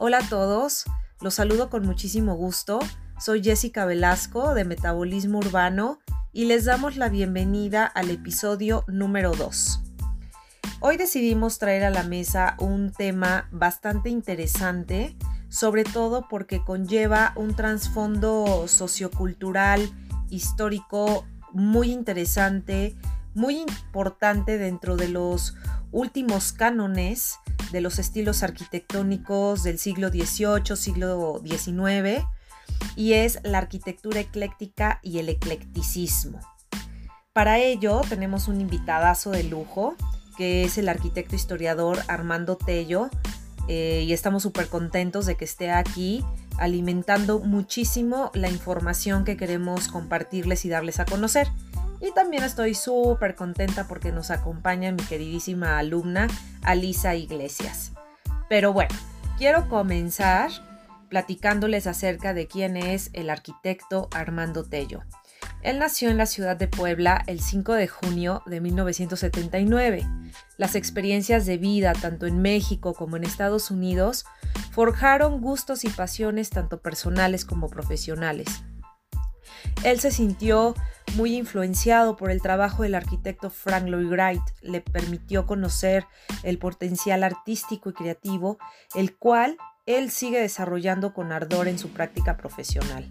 Hola a todos, los saludo con muchísimo gusto. Soy Jessica Velasco de Metabolismo Urbano y les damos la bienvenida al episodio número 2. Hoy decidimos traer a la mesa un tema bastante interesante, sobre todo porque conlleva un trasfondo sociocultural, histórico muy interesante, muy importante dentro de los últimos cánones de los estilos arquitectónicos del siglo XVIII, siglo XIX, y es la arquitectura ecléctica y el eclecticismo. Para ello tenemos un invitadazo de lujo, que es el arquitecto historiador Armando Tello, eh, y estamos súper contentos de que esté aquí alimentando muchísimo la información que queremos compartirles y darles a conocer. Y también estoy súper contenta porque nos acompaña mi queridísima alumna Alisa Iglesias. Pero bueno, quiero comenzar platicándoles acerca de quién es el arquitecto Armando Tello. Él nació en la ciudad de Puebla el 5 de junio de 1979. Las experiencias de vida, tanto en México como en Estados Unidos, forjaron gustos y pasiones tanto personales como profesionales. Él se sintió muy influenciado por el trabajo del arquitecto Frank Lloyd Wright, le permitió conocer el potencial artístico y creativo, el cual él sigue desarrollando con ardor en su práctica profesional.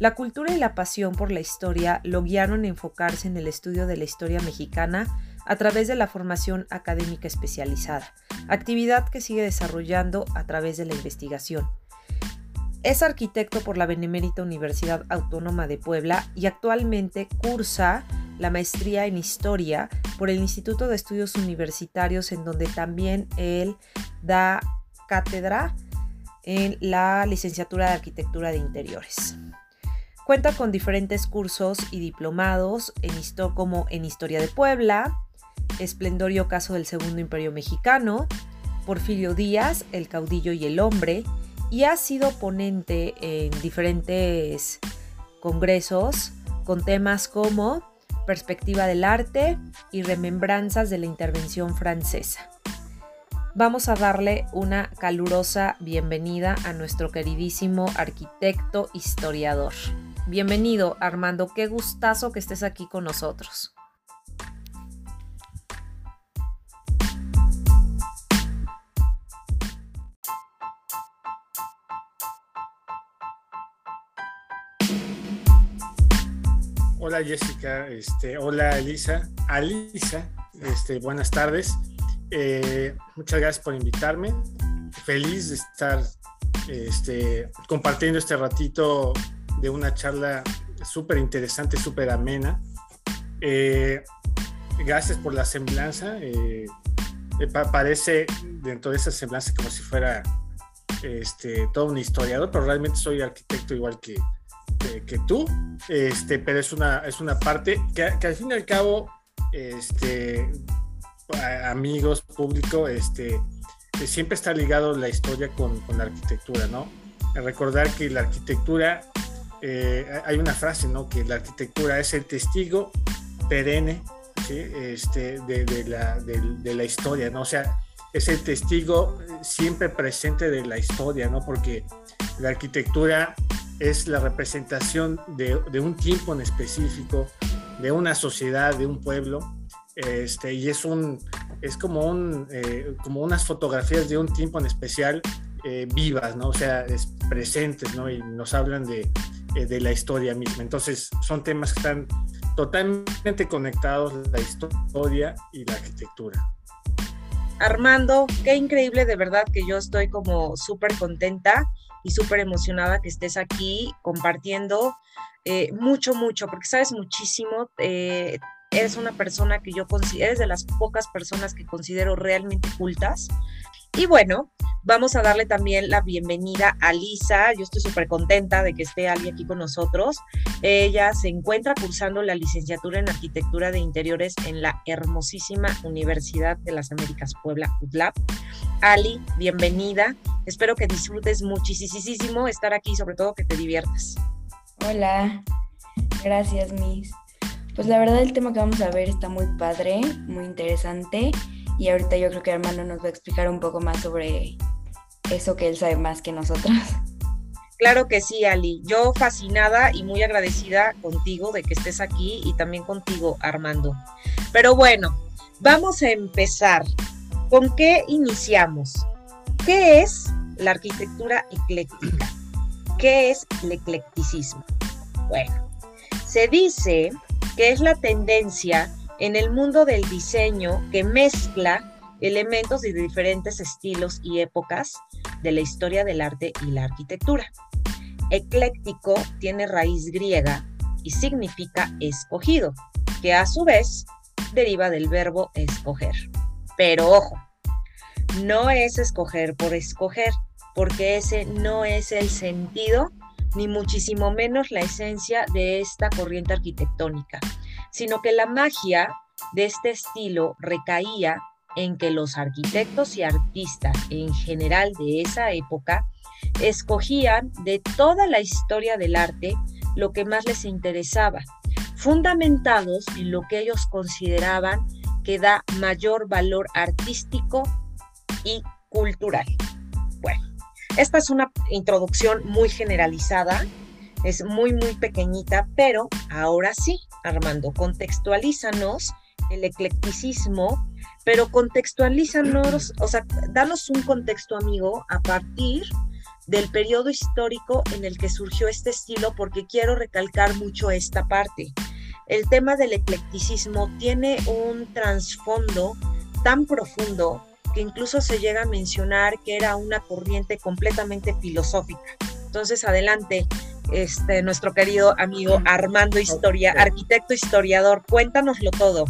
La cultura y la pasión por la historia lo guiaron a enfocarse en el estudio de la historia mexicana a través de la formación académica especializada, actividad que sigue desarrollando a través de la investigación. Es arquitecto por la Benemérita Universidad Autónoma de Puebla y actualmente cursa la maestría en historia por el Instituto de Estudios Universitarios en donde también él da cátedra en la licenciatura de Arquitectura de Interiores. Cuenta con diferentes cursos y diplomados en como en Historia de Puebla, Esplendor y Ocaso del Segundo Imperio Mexicano, Porfirio Díaz, El caudillo y el hombre, y ha sido ponente en diferentes congresos con temas como perspectiva del arte y remembranzas de la intervención francesa. Vamos a darle una calurosa bienvenida a nuestro queridísimo arquitecto historiador. Bienvenido, Armando, qué gustazo que estés aquí con nosotros. Hola Jessica, este, hola Elisa, Alisa, este, buenas tardes. Eh, muchas gracias por invitarme. Feliz de estar este, compartiendo este ratito de una charla súper interesante, súper amena. Eh, gracias por la semblanza. Eh, parece dentro de esa semblanza como si fuera este, todo un historiador, pero realmente soy arquitecto igual que, que, tú, este, pero es una, es una parte que, al fin y al cabo, este, amigos, público, este, siempre está ligado la historia con, la arquitectura, ¿no? Recordar que la arquitectura, eh, hay una frase, ¿no? Que la arquitectura es el testigo perenne este, de, la, de, la, historia, ¿no? O sea, es el testigo siempre presente de la historia, ¿no? Porque la arquitectura es la representación de, un tiempo en específico, de una sociedad, de un pueblo, este, y es, un, es como, un, eh, como unas fotografías de un tiempo en especial eh, vivas, ¿no? O sea, es, presentes, ¿no? Y nos hablan de, eh, de la historia misma. Entonces, son temas que están totalmente conectados, la historia y la arquitectura. Armando, qué increíble de verdad que yo estoy como súper contenta y súper emocionada que estés aquí compartiendo eh, mucho, mucho, porque sabes muchísimo. Eh, eres una persona que yo considero, eres de las pocas personas que considero realmente cultas. Y bueno, vamos a darle también la bienvenida a Lisa. Yo estoy súper contenta de que esté Ali aquí con nosotros. Ella se encuentra cursando la licenciatura en Arquitectura de Interiores en la hermosísima Universidad de las Américas Puebla, UDLAP. Ali, bienvenida. Espero que disfrutes muchísimo estar aquí sobre todo que te diviertas. Hola, gracias Miss. Pues la verdad el tema que vamos a ver está muy padre, muy interesante y ahorita yo creo que Armando nos va a explicar un poco más sobre eso que él sabe más que nosotros. Claro que sí, Ali. Yo fascinada y muy agradecida contigo de que estés aquí y también contigo, Armando. Pero bueno, vamos a empezar. ¿Con qué iniciamos? ¿Qué es la arquitectura ecléctica? ¿Qué es el eclecticismo? Bueno, se dice que es la tendencia en el mundo del diseño que mezcla elementos de diferentes estilos y épocas de la historia del arte y la arquitectura. Ecléctico tiene raíz griega y significa escogido, que a su vez deriva del verbo escoger. Pero ojo, no es escoger por escoger, porque ese no es el sentido ni muchísimo menos la esencia de esta corriente arquitectónica, sino que la magia de este estilo recaía en que los arquitectos y artistas en general de esa época escogían de toda la historia del arte lo que más les interesaba, fundamentados en lo que ellos consideraban que da mayor valor artístico y cultural. Bueno, esta es una introducción muy generalizada, es muy, muy pequeñita, pero ahora sí, Armando, contextualízanos el eclecticismo, pero contextualízanos, o sea, danos un contexto, amigo, a partir del periodo histórico en el que surgió este estilo, porque quiero recalcar mucho esta parte. El tema del eclecticismo tiene un trasfondo tan profundo que incluso se llega a mencionar que era una corriente completamente filosófica. Entonces, adelante, este, nuestro querido amigo Armando Historia, arquitecto historiador, cuéntanoslo todo.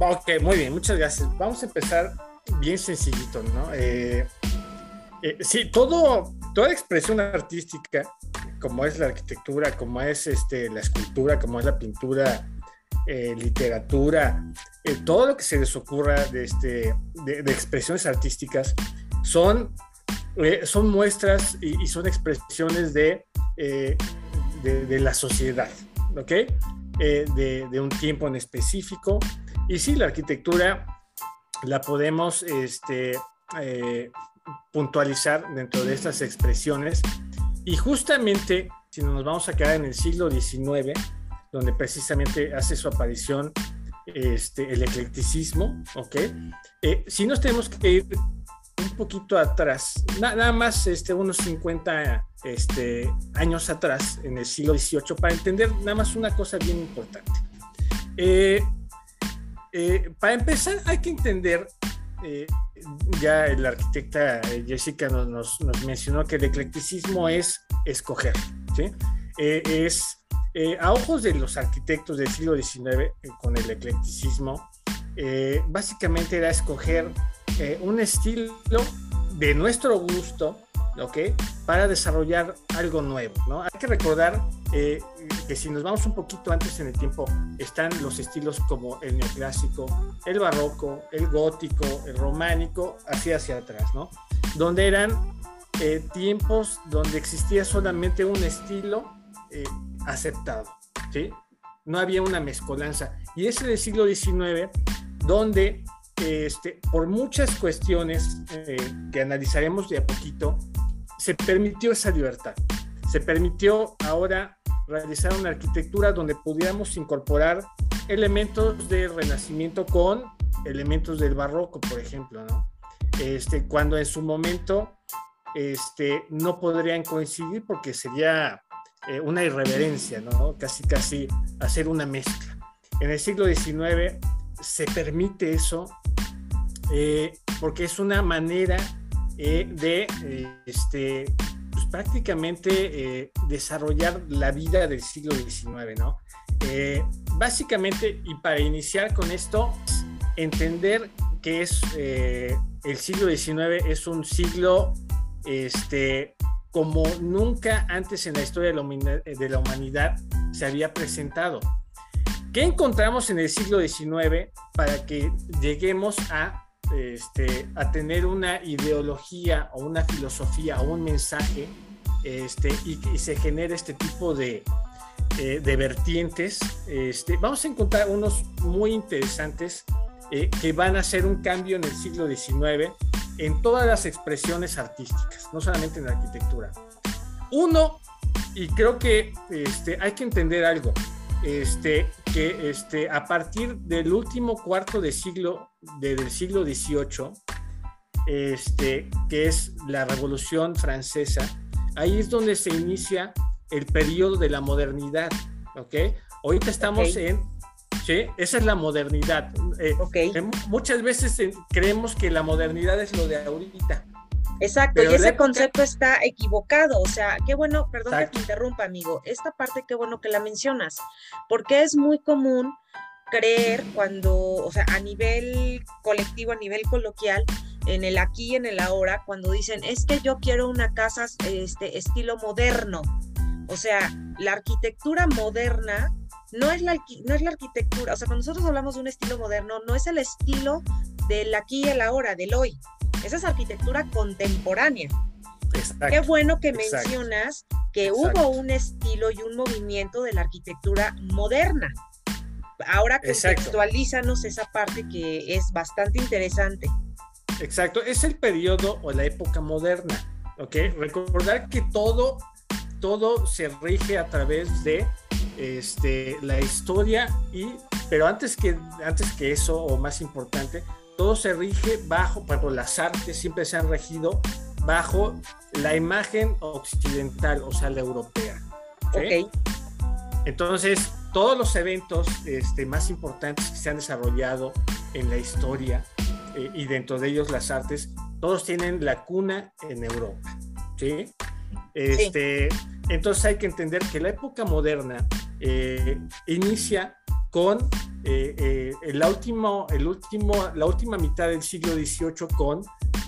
Ok, muy bien, muchas gracias. Vamos a empezar bien sencillito, ¿no? Eh, eh, sí, todo, toda expresión artística, como es la arquitectura, como es este, la escultura, como es la pintura, eh, literatura, todo lo que se les ocurra de, este, de, expresiones artísticas, son, son muestras y, son expresiones de, de, la sociedad, ¿ok? de, de un tiempo en específico, y sí, la arquitectura la podemos este, eh, puntualizar dentro de estas expresiones. Y justamente, si nos vamos a quedar en el siglo XIX, donde precisamente hace su aparición este, el eclecticismo, ¿ok? Eh, si nos tenemos que ir un poquito atrás, nada más este, unos 50 este, años atrás, en el siglo XVIII, para entender nada más una cosa bien importante. Eh, eh, para empezar, hay que entender, eh, ya la arquitecta eh, Jessica nos, mencionó que el eclecticismo es escoger, ¿sí? es a ojos de los arquitectos del siglo XIX con el eclecticismo, básicamente era escoger un estilo de nuestro gusto, ¿ok? Para desarrollar algo nuevo, ¿no? Hay que recordar eh, que si nos vamos un poquito antes en el tiempo, están los estilos como el neoclásico, el barroco, el gótico, el románico, así hacia atrás, ¿no? Donde eran eh, tiempos donde existía solamente un estilo eh, aceptado, ¿sí? No había una mezcolanza. Y es del siglo XIX donde, este, por muchas cuestiones que analizaremos de a poquito, se permitió esa libertad. Se permitió ahora realizar una arquitectura donde pudiéramos incorporar elementos del renacimiento con elementos del barroco, por ejemplo, ¿no? Este, cuando en su momento este, no podrían coincidir porque sería eh, una irreverencia, ¿no? Casi, casi hacer una mezcla. En el siglo XIX se permite eso eh, porque es una manera eh, de este, pues, prácticamente eh, desarrollar la vida del siglo XIX, ¿no? Eh, básicamente, y para iniciar con esto, entender que es el siglo XIX es un siglo este, como nunca antes en la historia de la humanidad se había presentado. ¿Qué encontramos en el siglo XIX para que lleguemos a este, a tener una ideología o una filosofía o un mensaje este, y, se genere este tipo de, eh, de vertientes, este, vamos a encontrar unos muy interesantes eh, que van a hacer un cambio en el siglo XIX en todas las expresiones artísticas, no solamente en la arquitectura. Uno, y creo que este, hay que entender algo, este, que este, a partir del último cuarto de siglo, del siglo XVIII, este, que es la Revolución Francesa, ahí es donde se inicia el periodo de la modernidad, ¿ok? Ahorita estamos en, ¿sí? Esa es la modernidad. Eh, muchas veces creemos que la modernidad es lo de ahorita. Exacto, y ese concepto está equivocado. O sea, qué bueno, perdón que te interrumpa, amigo. Esta parte, qué bueno que la mencionas, porque es muy común creer cuando, o sea, a nivel colectivo, a nivel coloquial, en el aquí y en el ahora, cuando dicen, es que yo quiero una casa este, estilo moderno. O sea, la arquitectura moderna no es la, no es la arquitectura, o sea, cuando nosotros hablamos de un estilo moderno, no es el estilo del aquí y el ahora, del hoy. Esa es arquitectura contemporánea. Qué bueno que mencionas que hubo un estilo y un movimiento de la arquitectura moderna. Ahora contextualízanos esa parte que es bastante interesante. Exacto, es el periodo o la época moderna, ¿ok? Recordar que todo, todo se rige a través de este, la historia y, pero antes que, antes que eso, o más importante, todo se rige bajo, pero las artes siempre se han regido bajo la imagen occidental, o sea, la europea. Entonces, todos los eventos este, más importantes que se han desarrollado en la historia eh, y dentro de ellos las artes, todos tienen la cuna en Europa. ¿sí? Este, Entonces hay que entender que la época moderna eh, inicia con eh, el último, el último, la última mitad del siglo XVIII con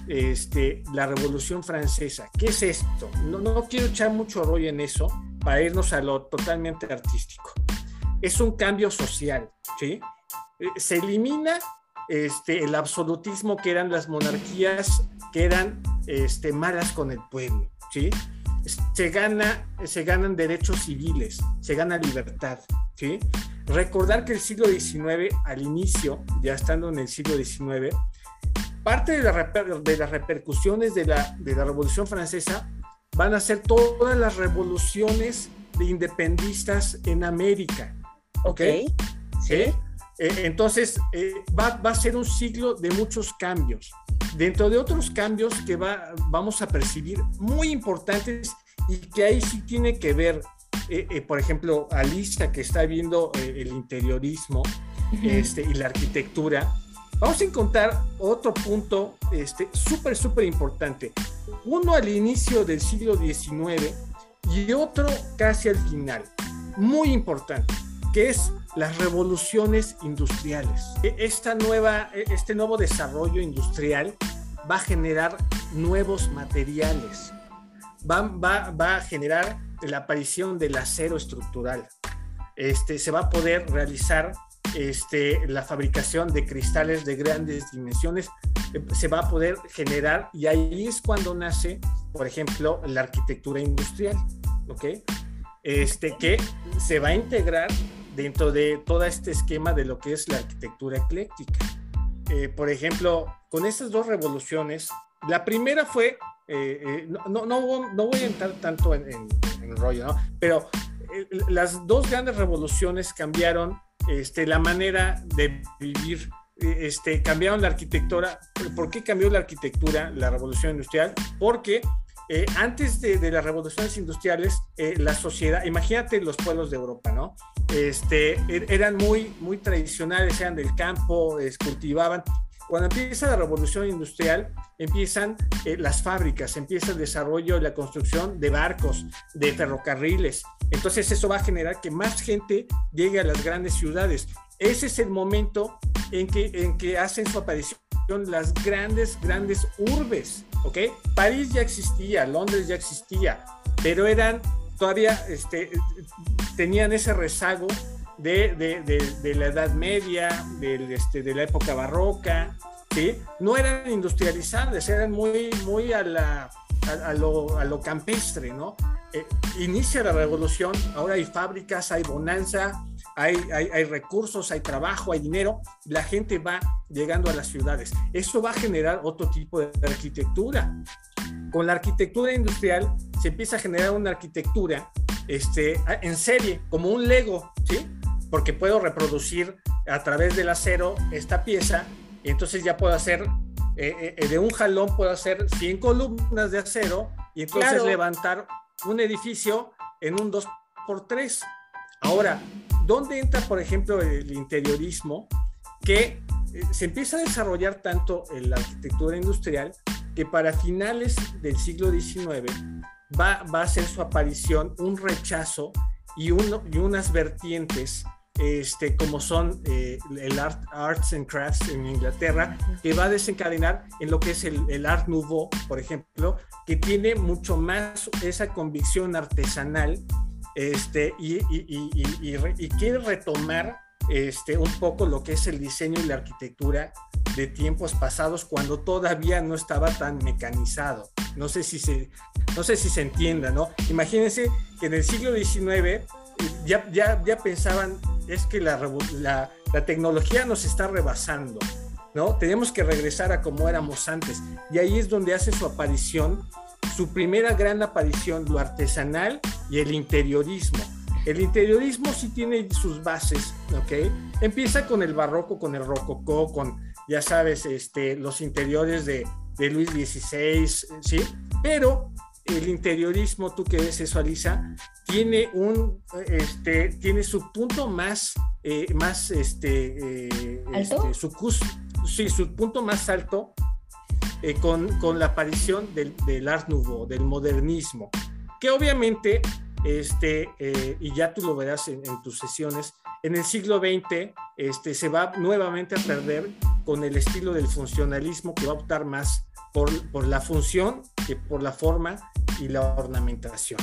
este, la Revolución Francesa. ¿Qué es esto? No, no quiero echar mucho rollo en eso para irnos a lo totalmente artístico. Es un cambio social, ¿sí? Se elimina este, el absolutismo que eran las monarquías que eran este, malas con el pueblo, ¿sí? Se, gana, se ganan derechos civiles, se gana libertad, ¿sí? Recordar que el siglo XIX, al inicio, ya estando en el siglo XIX, parte de, de las repercusiones de la, de la Revolución Francesa van a ser todas las revoluciones de independistas en América. ¿Ok? ¿Sí? Eh, entonces, eh, va, a ser un siglo de muchos cambios. Dentro de otros cambios que va, vamos a percibir muy importantes y que ahí sí tiene que ver, eh, por ejemplo, Alisa que está viendo el interiorismo este, y la arquitectura, vamos a encontrar otro punto este, súper, súper importante. Uno al inicio del siglo XIX y otro casi al final. Muy importante, que es las revoluciones industriales. E, esta nueva, e, este nuevo desarrollo industrial va a generar nuevos materiales, va, va, va a generar la aparición del acero estructural. Este, se va a poder realizar este, la fabricación de cristales de grandes dimensiones, eh, se va a poder generar y ahí es cuando nace, por ejemplo, la arquitectura industrial, ¿ok? Este, que se va a integrar dentro de todo este esquema de lo que es la arquitectura ecléctica. Eh, por ejemplo, con estas dos revoluciones, la primera fue, eh, eh, no, no, voy a entrar tanto en, el rollo, pero las dos grandes revoluciones cambiaron este, la manera de vivir, este, cambiaron la arquitectura. ¿Por qué cambió la arquitectura, la revolución industrial? Porque eh, antes de, las revoluciones industriales, eh, la sociedad, imagínate los pueblos de Europa, ¿no? Este, er, eran muy, muy tradicionales, eran del campo, cultivaban. Cuando empieza la revolución industrial, empiezan eh, las fábricas, empieza el desarrollo y la construcción de barcos, de ferrocarriles. Entonces eso va a generar que más gente llegue a las grandes ciudades. Ese es el momento en que, en que hacen su aparición las grandes, grandes urbes, ¿ok? París ya existía, Londres ya existía, pero eran todavía, este, tenían ese rezago de, de, la Edad Media, de, este, de la época barroca, ¿sí? No eran industrializadas, eran muy, muy a, la, a, lo, a lo campestre, ¿no? eh, inicia la revolución, ahora hay fábricas, hay bonanza, hay, hay, recursos, hay trabajo, hay dinero, la gente va llegando a las ciudades. Eso va a generar otro tipo de arquitectura. Con la arquitectura industrial se empieza a generar una arquitectura este, en serie, como un Lego, ¿sí? Porque puedo reproducir a través del acero esta pieza, y entonces ya puedo hacer, eh, eh, eh, de un jalón puedo hacer 100 columnas de acero y entonces levantar un edificio en un 2x3. Ahora, ¿dónde entra, por ejemplo, el interiorismo? Que se empieza a desarrollar tanto en la arquitectura industrial que para finales del siglo XIX va, va a ser su aparición un rechazo y, uno, y unas vertientes este, como son eh, el Arts and Crafts en Inglaterra, que va a desencadenar en lo que es el, el, Art Nouveau, por ejemplo, que tiene mucho más esa convicción artesanal este, y, y, y, y quiere retomar este, un poco lo que es el diseño y la arquitectura de tiempos pasados cuando todavía no estaba tan mecanizado. No sé si se, no sé si se entienda, ¿no? Imagínense que en el siglo XIX ya, ya, ya pensaban, es que la, la, la tecnología nos está rebasando, ¿no? Tenemos que regresar a como éramos antes. Y ahí es donde hace su aparición, su primera gran aparición, lo artesanal y el interiorismo. El interiorismo sí tiene sus bases, ¿ok? Empieza con el barroco, con el rococó, con, ya sabes, este, los interiores de, de Luis XVI, ¿sí? Pero el interiorismo, tú que ves eso, Alisa, tiene un, este, tiene su punto más, eh, más, este, eh, este su, sí, su punto más alto eh, con, con, la aparición del, del, Art Nouveau, del modernismo, que obviamente, este, y ya tú lo verás en, en, tus sesiones, en el siglo XX este, se va nuevamente a perder con el estilo del funcionalismo que va a optar más por, por la función que por la forma y la ornamentación.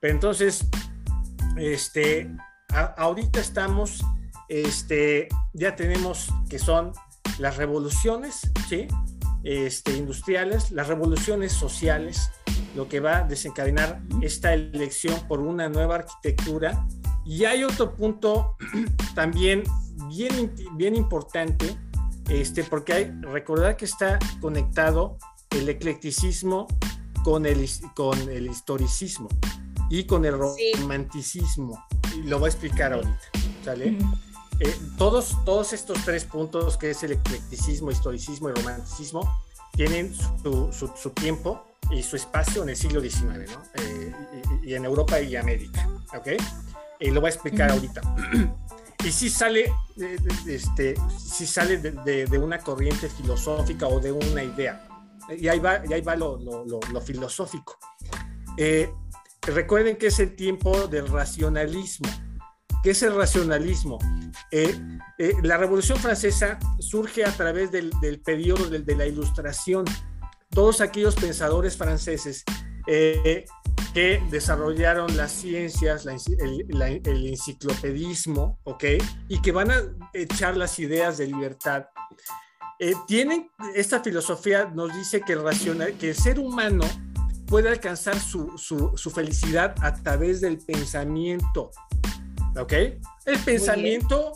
Pero entonces, este, ahorita estamos, este, ya tenemos que son las revoluciones, ¿sí? Este, industriales, las revoluciones sociales, lo que va a desencadenar esta elección por una nueva arquitectura. Y hay otro punto también bien, bien importante, este, porque hay, recordar que está conectado el eclecticismo con el, con el historicismo y con el romanticismo. Y lo voy a explicar ahorita, ¿sale? Eh, todos, todos estos tres puntos, que es el eclecticismo, historicismo y romanticismo, tienen su, su, tiempo y su espacio en el siglo XIX, ¿no? Eh, y, en Europa y América, ¿ok? Y lo voy a explicar ahorita. y si sale, este, si sale de, de, una corriente filosófica o de una idea. Y ahí va, y ahí va lo, lo, lo, filosófico. Eh, recuerden que es el tiempo del racionalismo. ¿Qué es el racionalismo? Eh, eh, la Revolución Francesa surge a través del, del periodo de, de, la Ilustración. Todos aquellos pensadores franceses que desarrollaron las ciencias, el, el, enciclopedismo, ¿ok? Y que van a echar las ideas de libertad eh, tienen esta filosofía, nos dice que el, racional, que el ser humano puede alcanzar su, su, felicidad a través del pensamiento. ¿Ok? El pensamiento,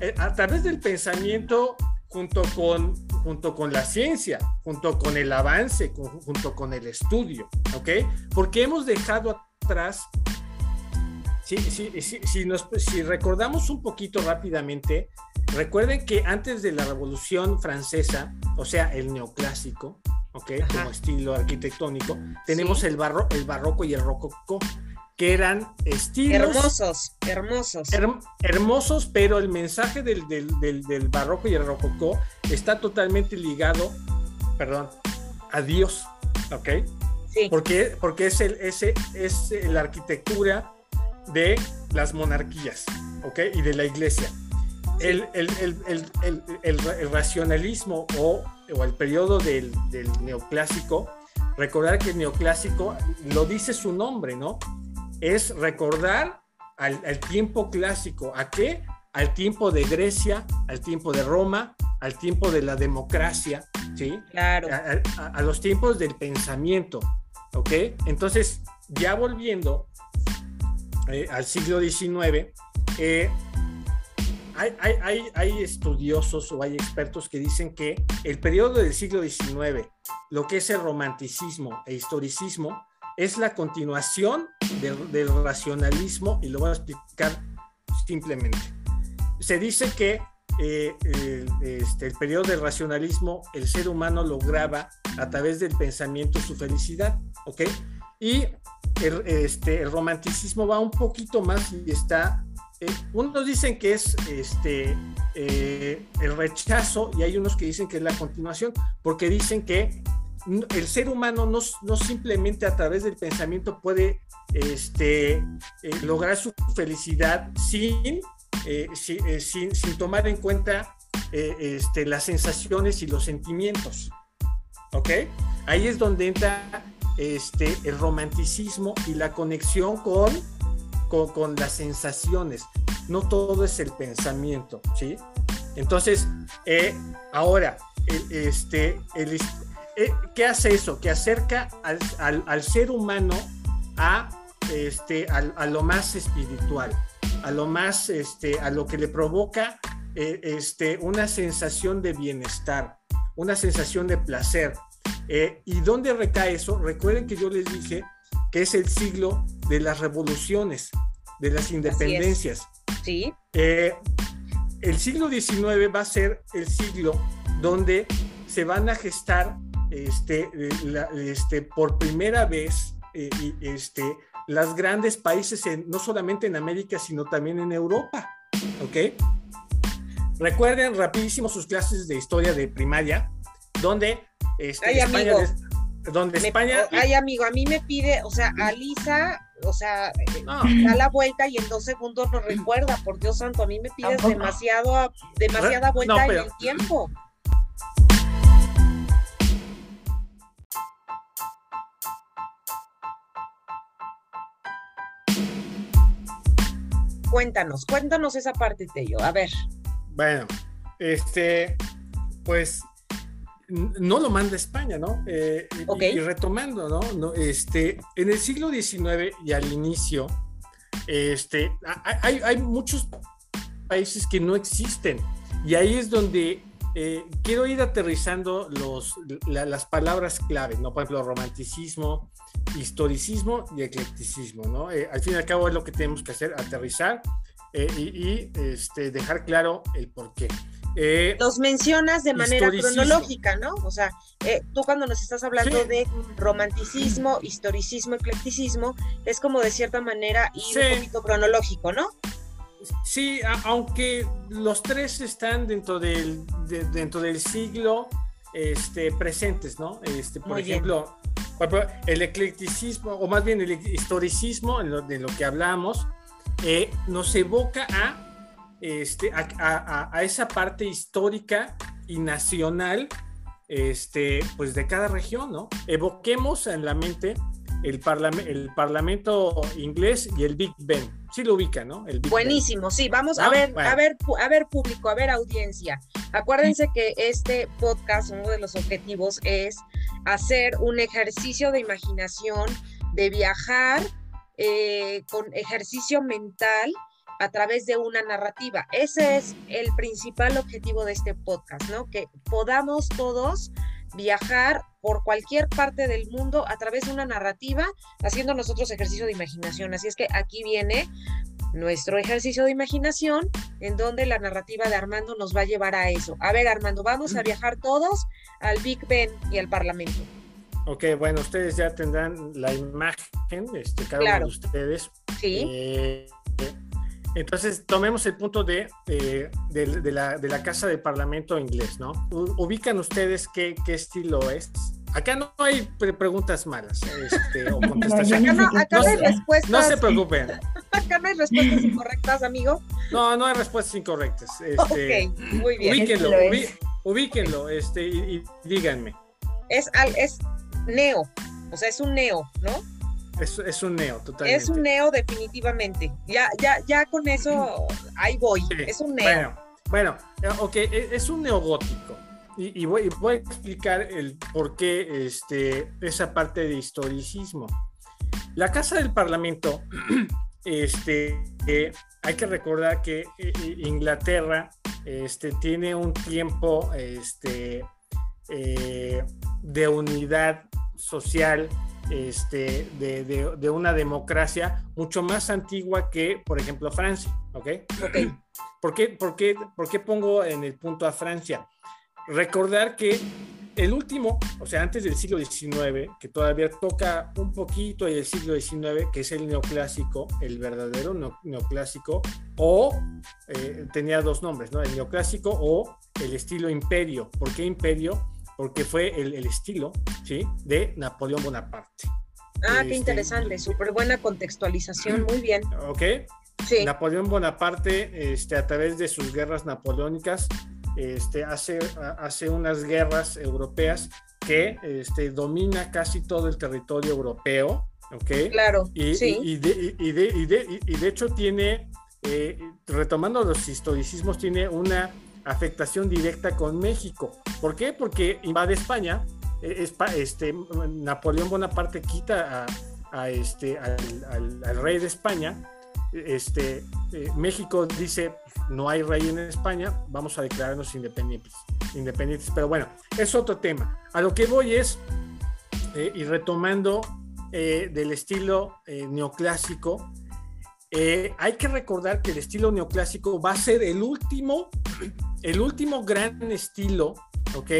eh, a través del pensamiento junto con, junto con la ciencia, junto con el avance, junto con el estudio. ¿Ok? Porque hemos dejado atrás si, si, si, nos, si recordamos un poquito rápidamente, Recuerden que antes de la Revolución Francesa, o sea, el neoclásico, ¿ok? Como estilo arquitectónico, tenemos el, barro, el barroco y el rococó, que eran estilos... Hermosos, hermosos. hermosos, pero el mensaje del, del, del, barroco y el rococó está totalmente ligado, perdón, a Dios, ¿ok? Sí. Porque, porque es, el, ese, es la arquitectura de las monarquías, ¿ok? Y de la iglesia el, el, el, el, racionalismo o, o el periodo del, del, neoclásico, recordar que el neoclásico lo dice su nombre, ¿no? Es recordar al, al, tiempo clásico. ¿A qué? Al tiempo de Grecia, al tiempo de Roma, al tiempo de la democracia, ¿sí? Claro. A, a, a los tiempos del pensamiento, ¿ok? Entonces, ya volviendo eh, al siglo XIX, eh, hay, estudiosos o hay expertos que dicen que el periodo del siglo XIX, lo que es el romanticismo e historicismo, es la continuación del, racionalismo y lo voy a explicar simplemente. Se dice que eh, el, este, el periodo del racionalismo, el ser humano lograba a través del pensamiento su felicidad, ¿ok? Y el, este, el romanticismo va un poquito más y está eh, unos dicen que es este, eh, el rechazo y hay unos que dicen que es la continuación, porque dicen que el ser humano no, no simplemente a través del pensamiento puede este, eh, lograr su felicidad sin, sin, sin, tomar en cuenta este, las sensaciones y los sentimientos. ¿Ok? Ahí es donde entra este, el romanticismo y la conexión con con, las sensaciones, no todo es el pensamiento, ¿sí? Entonces, eh, ahora, este, el, eh, ¿qué hace eso? Que acerca al, ser humano a, este, a, lo más espiritual, a lo más, este, a lo que le provoca eh, este, una sensación de bienestar, una sensación de placer. ¿Y dónde recae eso? Recuerden que yo les dije que es el siglo de las revoluciones, de las independencias. Sí. Eh, el siglo XIX va a ser el siglo donde se van a gestar este, este, por primera vez eh, este, las grandes países, no solamente en América, sino también en Europa. ¿Ok? Recuerden rapidísimo sus clases de historia de primaria, donde este, España, donde España... Ay, amigo, a mí me pide, o sea, a Lisa o sea, eh, da la vuelta y en dos segundos nos recuerda, por Dios santo, a mí me pides demasiado, demasiada vuelta en el tiempo. Cuéntanos, cuéntanos esa parte, Tello. A ver. Bueno, este, pues no lo manda España, ¿no? Eh, y, retomando, ¿no? Este, en el siglo XIX y al inicio, este, hay, muchos países que no existen. Y ahí es donde eh, quiero ir aterrizando los, las palabras clave, ¿no? Por ejemplo, romanticismo, historicismo y eclecticismo, ¿no? Eh, al fin y al cabo es lo que tenemos que hacer, aterrizar y, este, dejar claro el por qué. Eh, los mencionas de manera cronológica, ¿no? O sea, eh, tú cuando nos estás hablando de romanticismo, historicismo, eclecticismo, es como de cierta manera y un poquito cronológico, ¿no? Sí, aunque los tres están dentro del, dentro del siglo este, presentes, ¿no? Este, por ejemplo, el eclecticismo, o más bien el historicismo, de lo que hablamos, eh, nos evoca a este, a, esa parte histórica y nacional este, pues de cada región, ¿no? Evoquemos en la mente el, el Parlamento inglés y el Big Ben. Sí lo ubica, ¿no? Buenísimo, sí, vamos a ver, a ver, a ver público, a ver audiencia. Acuérdense que este podcast, uno de los objetivos es hacer un ejercicio de imaginación, de viajar eh, con ejercicio mental a través de una narrativa. Ese es el principal objetivo de este podcast, ¿no? Que podamos todos viajar por cualquier parte del mundo a través de una narrativa, haciendo nosotros ejercicio de imaginación. Así es que aquí viene nuestro ejercicio de imaginación, en donde la narrativa de Armando nos va a llevar a eso. A ver, Armando, vamos a viajar todos al Big Ben y al Parlamento. Ok, bueno, ustedes ya tendrán la imagen, este, cada uno de ustedes. Sí. Eh, entonces, tomemos el punto de, de, la, Casa del Parlamento inglés, ¿no? ¿Ubican ustedes qué, estilo es? Acá no hay preguntas malas este, o contestaciones. Acá no, acá no hay respuestas. No se preocupen. Acá no hay respuestas incorrectas, amigo. No, no hay respuestas incorrectas. Este, ok, muy bien. Ubíquenlo, ubíquenlo este, y, díganme. Es, es neo, o sea, es un neo, ¿no? Es, un neo, totalmente. Es un neo, definitivamente. Ya, ya, ya con eso, ahí voy. Es un neo. Bueno, bueno, eh, ok, e, es un neogótico. Y, y, voy, voy, a explicar el por qué este, esa parte de historicismo. La Casa del Parlamento, este, eh, hay que recordar que eh, Inglaterra este, tiene un tiempo este, de unidad social este, de, una democracia mucho más antigua que, por ejemplo, Francia. ¿Ok? okay. ¿Por, qué, por, qué, ¿Por qué pongo en el punto a Francia? Recordar que el último, o sea, antes del siglo XIX, que todavía toca un poquito del siglo XIX, que es el neoclásico, el verdadero neoclásico, o eh, tenía dos nombres, ¿no? El neoclásico o el estilo imperio. ¿Por qué imperio? Porque fue el, estilo ¿sí? de Napoleón Bonaparte. Ah, qué este, interesante, súper buena contextualización, muy bien. Ok. Sí. Napoleón Bonaparte, este, a través de sus guerras napoleónicas, este, hace, hace unas guerras europeas que este, domina casi todo el territorio europeo. ¿ok? Claro. Y, sí. y, de, y, de, y, de, hecho tiene, eh, retomando los historicismos, tiene una afectación directa con México. ¿Por qué? Porque invade España, eh, este, Napoleón Bonaparte quita a, este, al, rey de España, este, eh, México dice, no hay rey en España, vamos a declararnos independientes, independientes. Pero bueno, es otro tema. A lo que voy es, eh, y retomando del estilo neoclásico, hay que recordar que el estilo neoclásico va a ser el último el último gran estilo, ¿ok?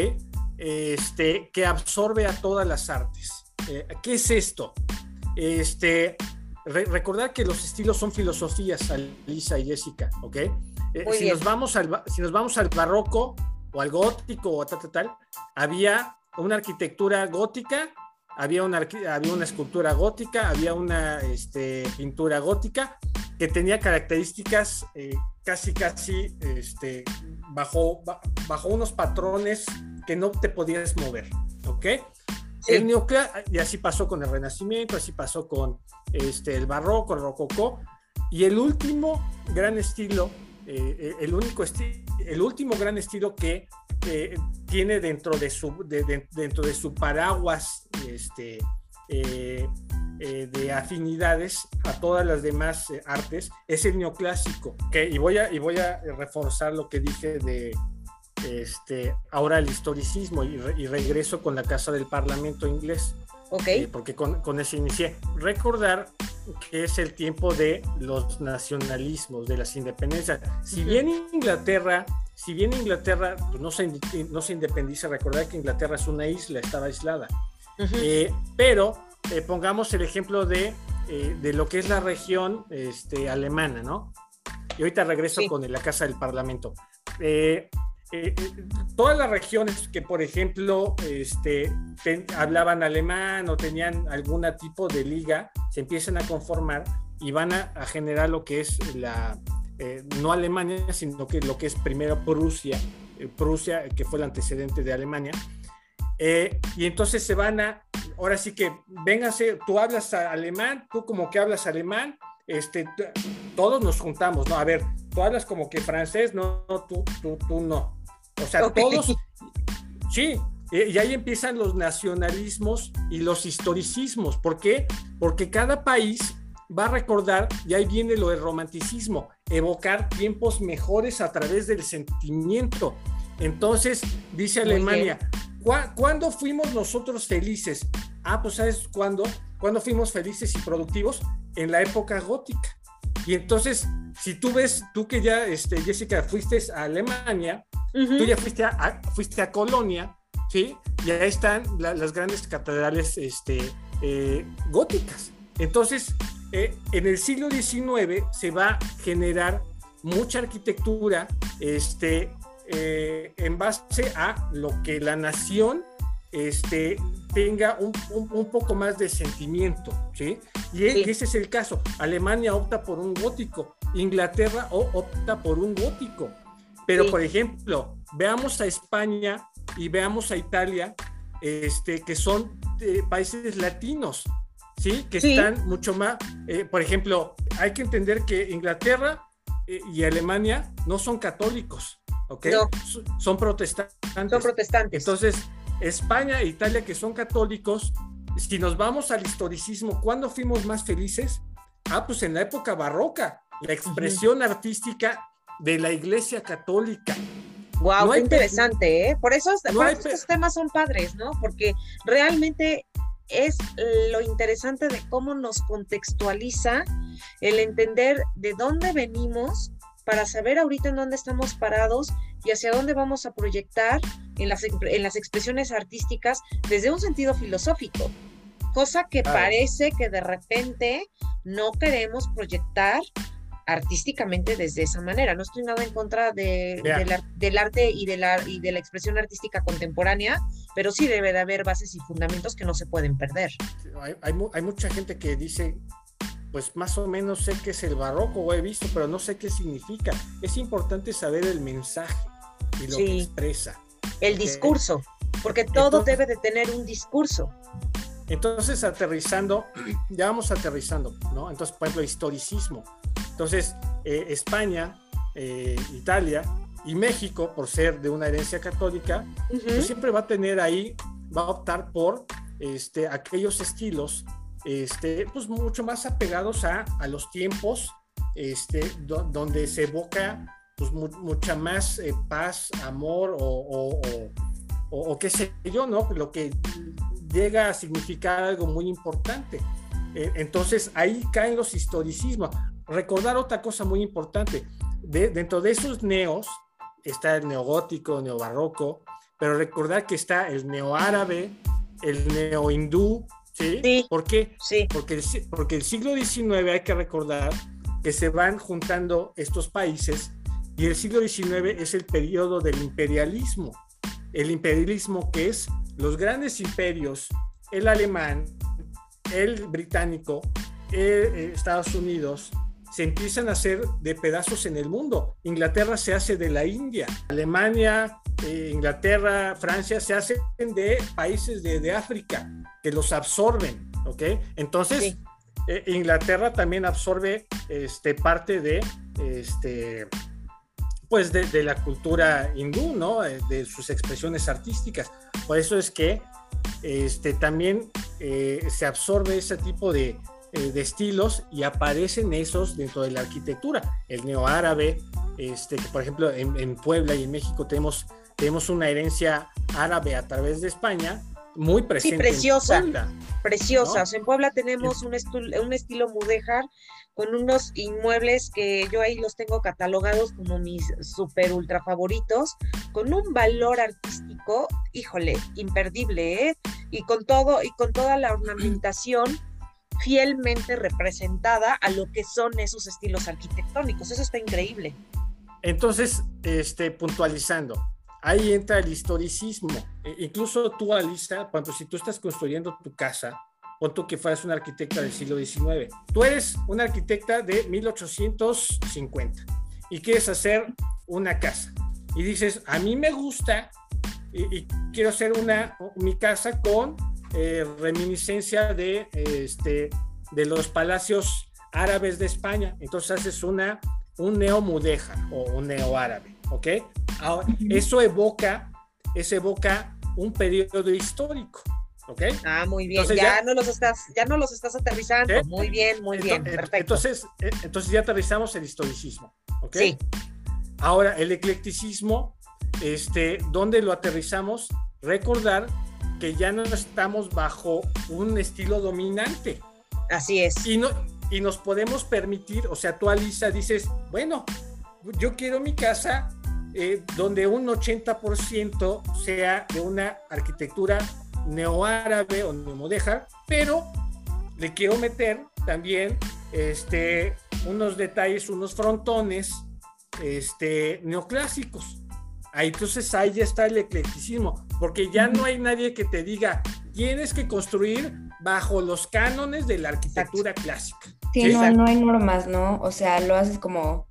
Este, que absorbe a todas las artes. Eh, ¿Qué es esto? Este, recordar que los estilos son filosofías, Lisa y Jessica, ¿ok? Eh, si, nos vamos al, si nos vamos al barroco o al gótico o tal, tal, tal, había una arquitectura gótica, había una, había una escultura gótica, había una este, pintura gótica que tenía características eh, casi, casi este, bajo, bajo unos patrones que no te podías mover, ¿ok? El y así pasó con el Renacimiento, así pasó con este, el Barroco, el Rococó, y el último gran estilo, eh, eh, el, único el último gran estilo que tiene dentro de su, dentro de su paraguas este, eh, de afinidades a todas las demás eh, artes es el neoclásico. ¿okay? Y, voy a, y voy a reforzar lo que dije de este, ahora el historicismo y, regreso con la Casa del Parlamento inglés. Okay. Eh, porque con, con eso inicié. Recordar que es el tiempo de los nacionalismos, de las independencias. Si bien Inglaterra, si bien Inglaterra pues, no, se, no se independiza, recordar que Inglaterra es una isla, estaba aislada. pero eh, pongamos el ejemplo de, eh, de, lo que es la región este, alemana, ¿no? Y ahorita regreso con la Casa del Parlamento. Eh, todas las regiones que, por ejemplo, este, hablaban alemán o tenían algún tipo de liga, se empiezan a conformar y van a, a generar lo que es la, no Alemania, sino que lo que es primero Prusia, Prusia, que fue el antecedente de Alemania, eh, y entonces se van a, ahora sí que, véngase, tú hablas alemán, tú como que hablas alemán, este, todos nos juntamos, ¿no? A ver, tú hablas como que francés, no, tú, tú, tú no. O sea, todos, sí, y ahí empiezan los nacionalismos y los historicismos. ¿Por qué? Porque cada país va a recordar, y ahí viene lo del romanticismo, evocar tiempos mejores a través del sentimiento. Entonces, dice Alemania, ¿Cuándo fuimos nosotros felices? Ah, pues ¿sabes cuándo? ¿Cuándo fuimos felices y productivos? En la época gótica. Y entonces, si tú ves, tú que ya, este, Jessica, fuiste a Alemania, tú ya fuiste a, fuiste a Colonia, ¿sí? Y ahí están las grandes catedrales este, eh, góticas. Entonces, eh, en el siglo XIX se va a generar mucha arquitectura este, eh, en base a lo que la nación este, tenga un, un, poco más de sentimiento, ¿sí? Y ese es el caso. Alemania opta por un gótico, Inglaterra opta por un gótico. Pero, por ejemplo, veamos a España y veamos a Italia, este, que son eh, países latinos, ¿sí? Que están mucho más, eh, por ejemplo, hay que entender que Inglaterra y Alemania no son católicos, ¿ok? Son protestantes. Son protestantes. Entonces, España e Italia, que son católicos, si nos vamos al historicismo, ¿cuándo fuimos más felices? Ah, pues en la época barroca, la expresión artística de la Iglesia Católica. Wow, qué interesante, ¿eh? Por eso, estos temas son padres, ¿no? Porque realmente es lo interesante de cómo nos contextualiza el entender de dónde venimos para saber ahorita en dónde estamos parados y hacia dónde vamos a proyectar en las, en las expresiones artísticas desde un sentido filosófico, cosa que parece que de repente no queremos proyectar artísticamente desde esa manera. No estoy nada en contra de, del arte y de, la, y de la expresión artística contemporánea, pero sí debe de haber bases y fundamentos que no se pueden perder. Hay, hay, mucha gente que dice, pues más o menos sé qué es el barroco, o he visto, pero no sé qué significa. Es importante saber el mensaje y lo que expresa. El discurso, porque todo debe de tener un discurso. Entonces, aterrizando, ya vamos aterrizando, ¿no? Entonces, por ejemplo, historicismo. Entonces, eh, España, eh, Italia y México, por ser de una herencia católica, pues siempre va a tener ahí, va a optar por este, aquellos estilos, este, pues mucho más apegados a, a los tiempos, este, donde se evoca pues, mucha más eh, paz, amor o, o, o, qué sé yo, ¿no? Lo que llega a significar algo muy importante. Eh, entonces ahí caen los historicismos. Recordar otra cosa muy importante, dentro de esos neos está el neogótico, neobarroco, pero recordar que está el neoárabe, el neohindú, ¿sí? sí ¿Por qué? Sí. Porque, el, porque el siglo XIX hay que recordar que se van juntando estos países y el siglo XIX es el periodo del imperialismo. El imperialismo que es los grandes imperios, el alemán, el británico, eh, Estados Unidos, se empiezan a hacer de pedazos en el mundo. Inglaterra se hace de la India, Alemania, eh, Inglaterra, Francia se hacen de países de, África que los absorben, ¿ok? Entonces, eh, Inglaterra también absorbe este, parte de este, pues de, la cultura hindú, ¿no? Eh, de sus expresiones artísticas. Por eso es que este, también eh, se absorbe ese tipo de, eh, de, estilos y aparecen esos dentro de la arquitectura. El neoárabe, este, que por ejemplo en, Puebla y en México tenemos, tenemos una herencia árabe a través de España, muy presente. Sí, preciosa, preciosa. En Puebla tenemos un, un estilo mudéjar con unos inmuebles que yo ahí los tengo catalogados como mis super ultra favoritos, con un valor artístico, híjole, imperdible, ¿eh? Y con todo, y con toda la ornamentación fielmente representada a lo que son esos estilos arquitectónicos. Eso está increíble. Entonces, este, puntualizando, ahí entra el historicismo. E incluso tú, Alisa, cuando si tú estás construyendo tu casa, o tú que fueras una arquitecta del siglo XIX. Tú eres una arquitecta de 1850 y quieres hacer una casa. Y dices, a mí me gusta y, quiero hacer una, mi casa con eh, reminiscencia de, este, de los palacios árabes de España. Entonces haces una, un neomudeja o un neoárabe, ¿ok? Ahora, eso evoca, eso evoca un periodo histórico. ¿Ok? Ah, muy bien. ya, no los estás, ya no los estás aterrizando. Muy bien, muy bien. Perfecto. Entonces, eh, entonces ya aterrizamos el historicismo. ¿Ok? Sí. Ahora, el eclecticismo, este, ¿dónde lo aterrizamos? Recordar que ya no estamos bajo un estilo dominante. Así es. Y, no, y nos podemos permitir, o sea, tú, Alisa, dices, bueno, yo quiero mi casa eh, donde un 80% sea de una arquitectura neoárabe o neomodeja, pero le quiero meter también este, unos detalles, unos frontones este, neoclásicos. Ahí entonces ahí ya está el eclecticismo, porque ya no hay nadie que te diga, tienes que construir bajo los cánones de la arquitectura clásica. Sí, No, no, hay normas, ¿no? O sea, lo haces como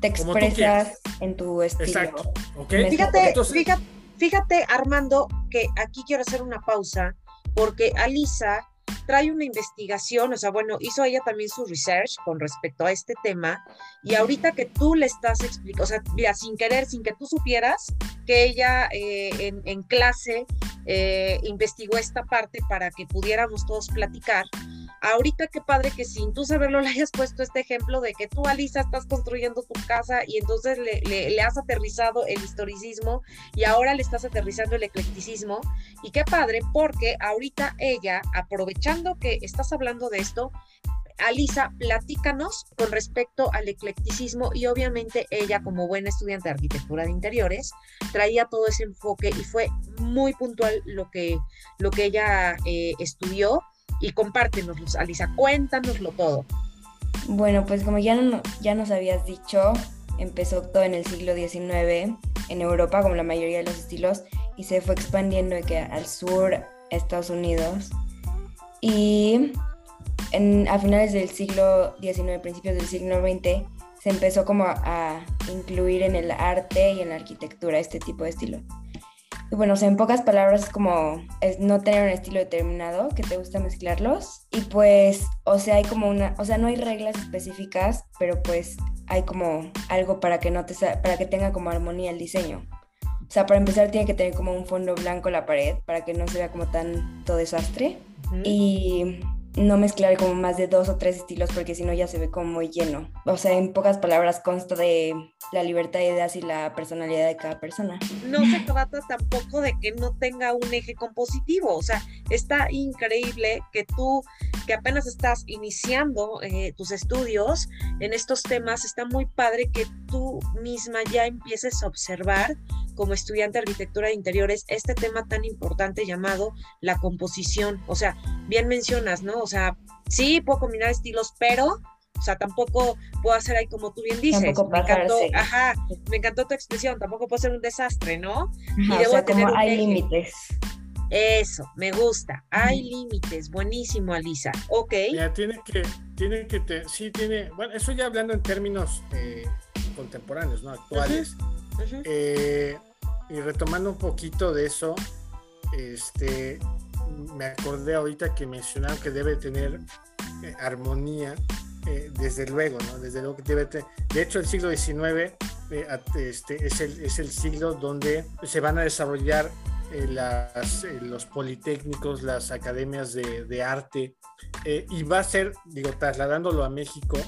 te expresas en tu estilo. Exacto. Fíjate, fíjate Fíjate, Armando, que aquí quiero hacer una pausa porque Alisa trae una investigación, o sea, bueno, hizo ella también su research con respecto a este tema y ahorita que tú le estás explicando, o sea, sin querer, sin que tú supieras que ella eh, en, clase eh, investigó esta parte para que pudiéramos todos platicar. Ahorita qué padre que sin tú saberlo le hayas puesto este ejemplo de que tú, Alisa, estás construyendo tu casa y entonces le, le, has aterrizado el historicismo y ahora le estás aterrizando el eclecticismo. Y qué padre porque ahorita ella, aprovechando que estás hablando de esto, Alisa, platícanos con respecto al eclecticismo y obviamente ella como buena estudiante de arquitectura de interiores traía todo ese enfoque y fue muy puntual lo que, lo que ella eh, estudió y compártenos, Alisa, cuéntanoslo todo. Bueno, pues como ya, ya nos habías dicho, empezó todo en el siglo XIX en Europa, como la mayoría de los estilos, y se fue expandiendo de que al sur, Estados Unidos. Y a finales del siglo XIX, principios del siglo XX, se empezó como a, incluir en el arte y en la arquitectura este tipo de estilo. Y bueno, en pocas palabras es como es no tener un estilo determinado, que te gusta mezclarlos. Y pues, o sea, hay como una, o sea, no hay reglas específicas, pero pues hay como algo para que no te para que tenga como armonía el diseño. O sea, para empezar tiene que tener como un fondo blanco la pared para que no se vea como tanto desastre. Y no mezclar como más de dos o tres estilos porque si no ya se ve como muy lleno. O sea, en pocas palabras consta de la libertad de ideas y la personalidad de cada persona. No se trata tampoco de que no tenga un eje compositivo, o sea, está increíble que tú, que apenas estás iniciando eh, tus estudios en estos temas, está muy padre que tú misma ya empieces a observar como estudiante de arquitectura de interiores este tema tan importante llamado la composición. O sea, bien mencionas, ¿no? O sea, sí puedo combinar estilos, pero o sea, tampoco puedo hacer ahí como tú bien dices. me encantó, ajá, me encantó tu expresión, tampoco puedo ser un desastre, ¿no? y debo o sea, tener como hay límites. Eso, me gusta. Hay límites. Buenísimo, Alisa. Ok. Ya, tiene que, tiene que, te, sí, tiene, bueno, eso ya hablando en términos eh, contemporáneos, ¿no? Actuales. Eh, y retomando un poquito de eso, este, me acordé ahorita que mencionaron que debe tener eh, armonía, eh, desde luego, ¿no? Desde luego que debe tener. De hecho, el siglo XIX este, es, el, es el siglo donde se van a desarrollar las, los politécnicos, las academias de, arte, y va a ser, digo, trasladándolo a México,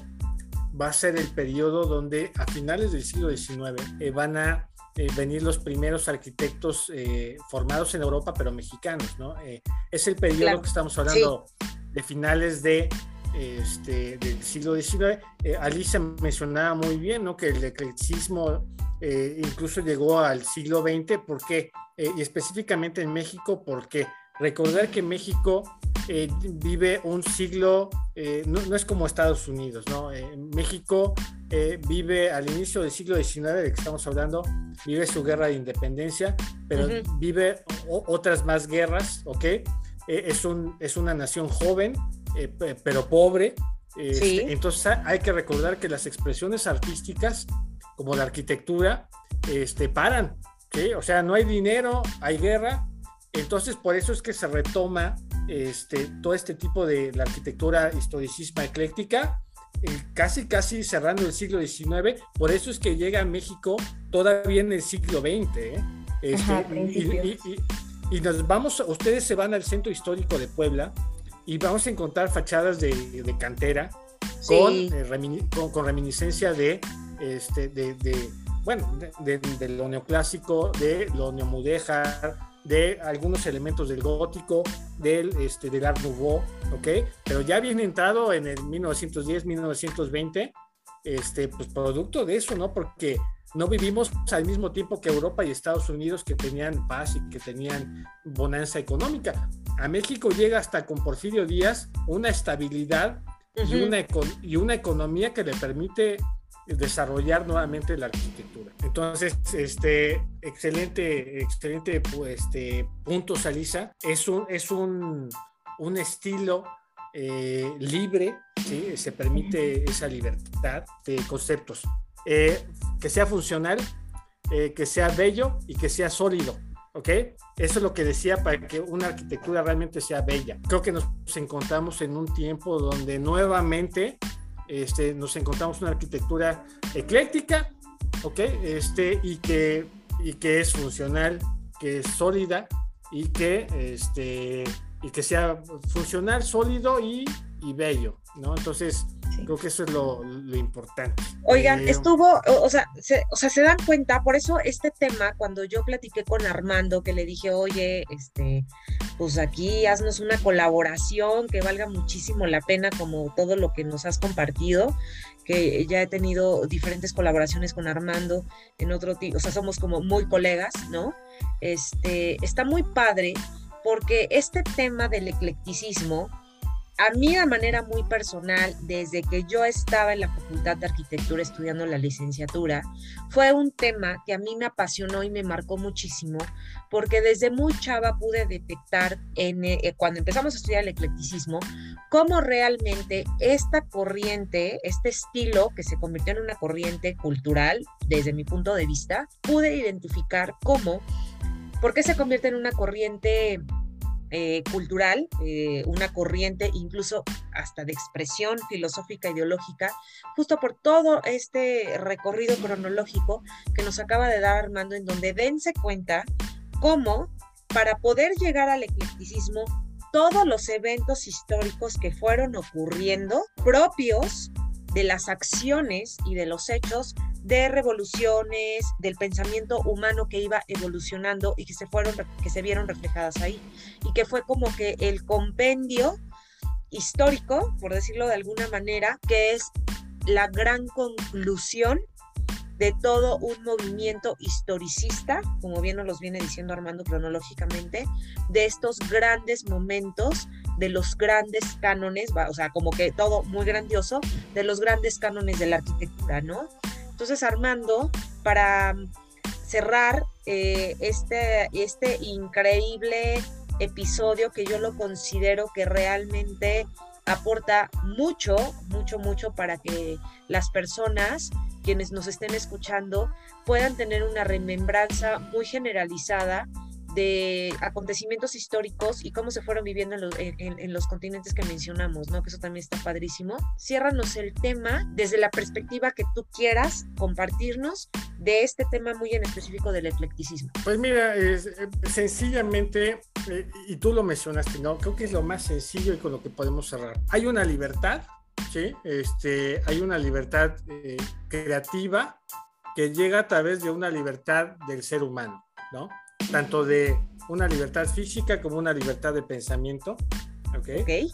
va a ser el periodo donde a finales del siglo XIX eh, van a eh, venir los primeros arquitectos eh, formados en Europa, pero mexicanos, ¿no? es el periodo que estamos hablando de finales de, este, del siglo XIX. Alicia mencionaba muy bien, ¿no? Que el eclecticismo incluso llegó al siglo XX, ¿por qué? y específicamente en México, porque recordar que México eh, vive un siglo, eh, no, es como Estados Unidos, ¿no? Eh, México vive al inicio del siglo XIX, de que estamos hablando, vive su guerra de independencia, pero vive otras más guerras, ¿ok? es, un, es una nación joven, pero pobre. Este, entonces hay que recordar que las expresiones artísticas, como la arquitectura, este, paran, ¿sí? O sea, no hay dinero, hay guerra, entonces, por eso es que se retoma este, todo este tipo de la arquitectura historicismo ecléctica, eh, casi, casi cerrando el siglo XIX. Por eso es que llega a México todavía en el siglo XX. ¿eh? Este, y, nos vamos, ustedes se van al centro histórico de Puebla y vamos a encontrar fachadas de, cantera eh, con, con, reminiscencia de, este, de, bueno, de, lo neoclásico, de lo neomudéjar, de algunos elementos del gótico, del, este, del Art Nouveau, ¿ok? Pero ya bien entrado en el 1910, 1920, este, pues producto de eso, ¿no? Porque no vivimos al mismo tiempo que Europa y Estados Unidos que tenían paz y que tenían bonanza económica. A México llega hasta con Porfirio Díaz una estabilidad y, una, y una economía que le permite desarrollar nuevamente la arquitectura. Entonces, este, excelente, excelente pues, este, punto, Salisa. Es un, es un, un estilo eh, libre, ¿sí? se permite esa libertad de conceptos. Eh, que sea funcional, eh, que sea bello y que sea sólido. ¿ok? Eso es lo que decía para que una arquitectura realmente sea bella. Creo que nos encontramos en un tiempo donde nuevamente este, nos encontramos una arquitectura ecléctica, ¿ok? Este, y, que, y que es funcional, que es sólida y que, este, y que sea funcional, sólido y, y bello, ¿no? Entonces, Creo que eso es lo, importante. Oigan, eh, estuvo, o, sea, se, o sea, se dan cuenta, por eso este tema, cuando yo platiqué con Armando, que le dije, oye, este, pues aquí haznos una colaboración que valga muchísimo la pena, como todo lo que nos has compartido, que ya he tenido diferentes colaboraciones con Armando en otro tipo, o sea, somos como muy colegas, ¿no? Este, está muy padre porque este tema del eclecticismo, a mí de manera muy personal, desde que yo estaba en la Facultad de Arquitectura estudiando la licenciatura, fue un tema que a mí me apasionó y me marcó muchísimo, porque desde muy chava pude detectar en, eh, cuando empezamos a estudiar el eclecticismo, cómo realmente esta corriente, este estilo que se convirtió en una corriente cultural, desde mi punto de vista, pude identificar cómo, por qué se convierte en una corriente eh, cultural, eh, una corriente incluso hasta de expresión filosófica ideológica, justo por todo este recorrido cronológico que nos acaba de dar Armando, en donde dense cuenta cómo para poder llegar al eclecticismo, todos los eventos históricos que fueron ocurriendo propios de las acciones y de los hechos de revoluciones, del pensamiento humano que iba evolucionando y que se fueron, que se vieron reflejadas ahí. Y que fue como que el compendio histórico, por decirlo de alguna manera, que es la gran conclusión de todo un movimiento historicista, como bien nos los viene diciendo Armando cronológicamente, de estos grandes momentos, de los grandes cánones, o sea, como que todo muy grandioso, de los grandes cánones de la arquitectura, ¿no? Entonces, Armando, para cerrar eh, este, este increíble episodio que yo lo considero que realmente aporta mucho, mucho, mucho para que las personas, quienes nos estén escuchando, puedan tener una remembranza muy generalizada de acontecimientos históricos y cómo se fueron viviendo en los, continentes que mencionamos, ¿no? Que eso también está padrísimo. Ciérranos el tema desde la perspectiva que tú quieras compartirnos de este tema muy en específico del eclecticismo. Pues mira, es, eh, sencillamente, eh, y tú lo mencionaste, ¿no? Creo que es lo más sencillo y con lo que podemos cerrar. Hay una libertad, ¿sí? Este, hay una libertad eh, creativa que llega a través de una libertad del ser humano, ¿no? Tanto de una libertad física como una libertad de pensamiento. ¿Ok? okay.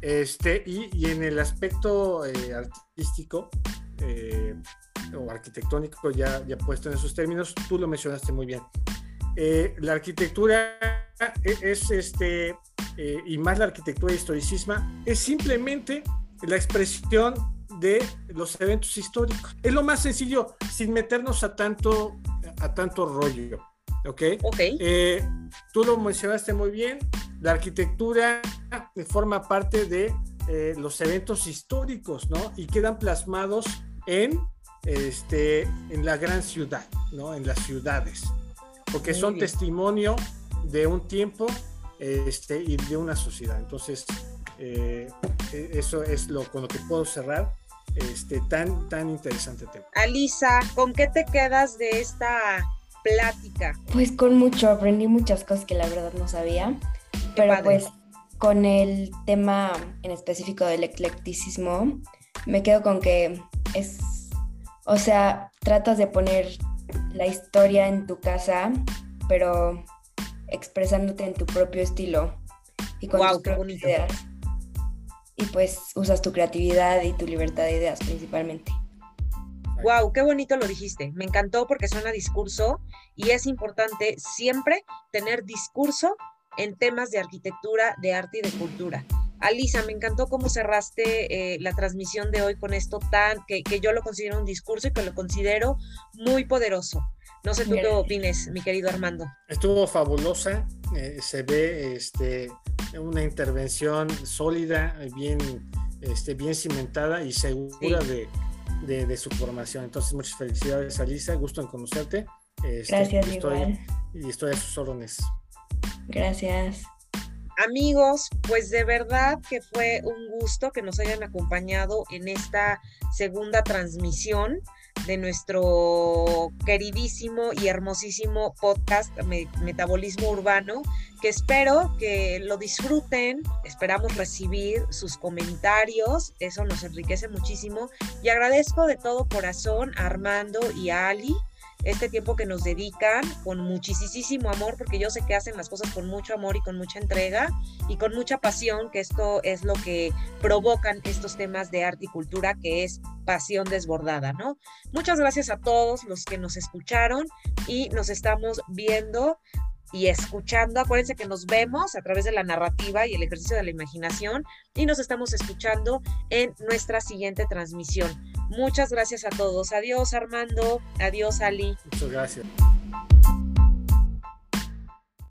Este, y, y, en el aspecto eh, artístico eh, o arquitectónico, ya, ya puesto en esos términos, tú lo mencionaste muy bien. Eh, la arquitectura e, es, este, y más la arquitectura historicismo, es simplemente la expresión de los eventos históricos. Es lo más sencillo, sin meternos a tanto, a tanto rollo. ¿Ok? Eh, tú lo mencionaste muy bien, la arquitectura forma parte de eh, los eventos históricos, ¿no? Y quedan plasmados en, este, en la gran ciudad, ¿no? En las ciudades, porque son testimonio de un tiempo este, y de una sociedad. Entonces, eh, e, eso es lo con lo que puedo cerrar este tan tan interesante tema. Alisa, ¿con qué te quedas de esta plática? Pues con mucho, aprendí muchas cosas que la verdad no sabía, pero pues con el tema en específico del eclecticismo, me quedo con que es, o sea, tratas de poner la historia en tu casa, pero expresándote en tu propio estilo y con tus propias ideas. Y pues usas tu creatividad y tu libertad de ideas principalmente. Wow, qué bonito lo dijiste. Me encantó porque suena discurso y es importante siempre tener discurso en temas de arquitectura, de arte y de cultura. Alisa, me encantó cómo cerraste eh, la transmisión de hoy con esto tan, que, yo lo considero un discurso y que lo considero muy poderoso. No sé tú qué opines, mi querido Armando. Estuvo fabulosa, eh, se ve este, una intervención sólida, bien, este, bien cimentada y segura de de, su formación. Entonces, muchas felicidades, Alisa. Gusto en conocerte. Este, Gracias, y estoy, Y estoy a sus órdenes. Gracias. Amigos, pues de verdad que fue un gusto que nos hayan acompañado en esta segunda transmisión de nuestro queridísimo y hermosísimo podcast Metabolismo Urbano, que espero que lo disfruten, esperamos recibir sus comentarios, eso nos enriquece muchísimo. Y agradezco de todo corazón a Armando y a Ali este tiempo que nos dedican con muchísimo amor, porque yo sé que hacen las cosas con mucho amor y con mucha entrega y con mucha pasión, que esto es lo que provocan estos temas de arte y cultura, que es pasión desbordada, ¿no? Muchas gracias a todos los que nos escucharon y nos estamos viendo y escuchando. Acuérdense que nos vemos a través de la narrativa y el ejercicio de la imaginación y nos estamos escuchando en nuestra siguiente transmisión. Muchas gracias a todos. Adiós Armando. Adiós Ali. Muchas gracias.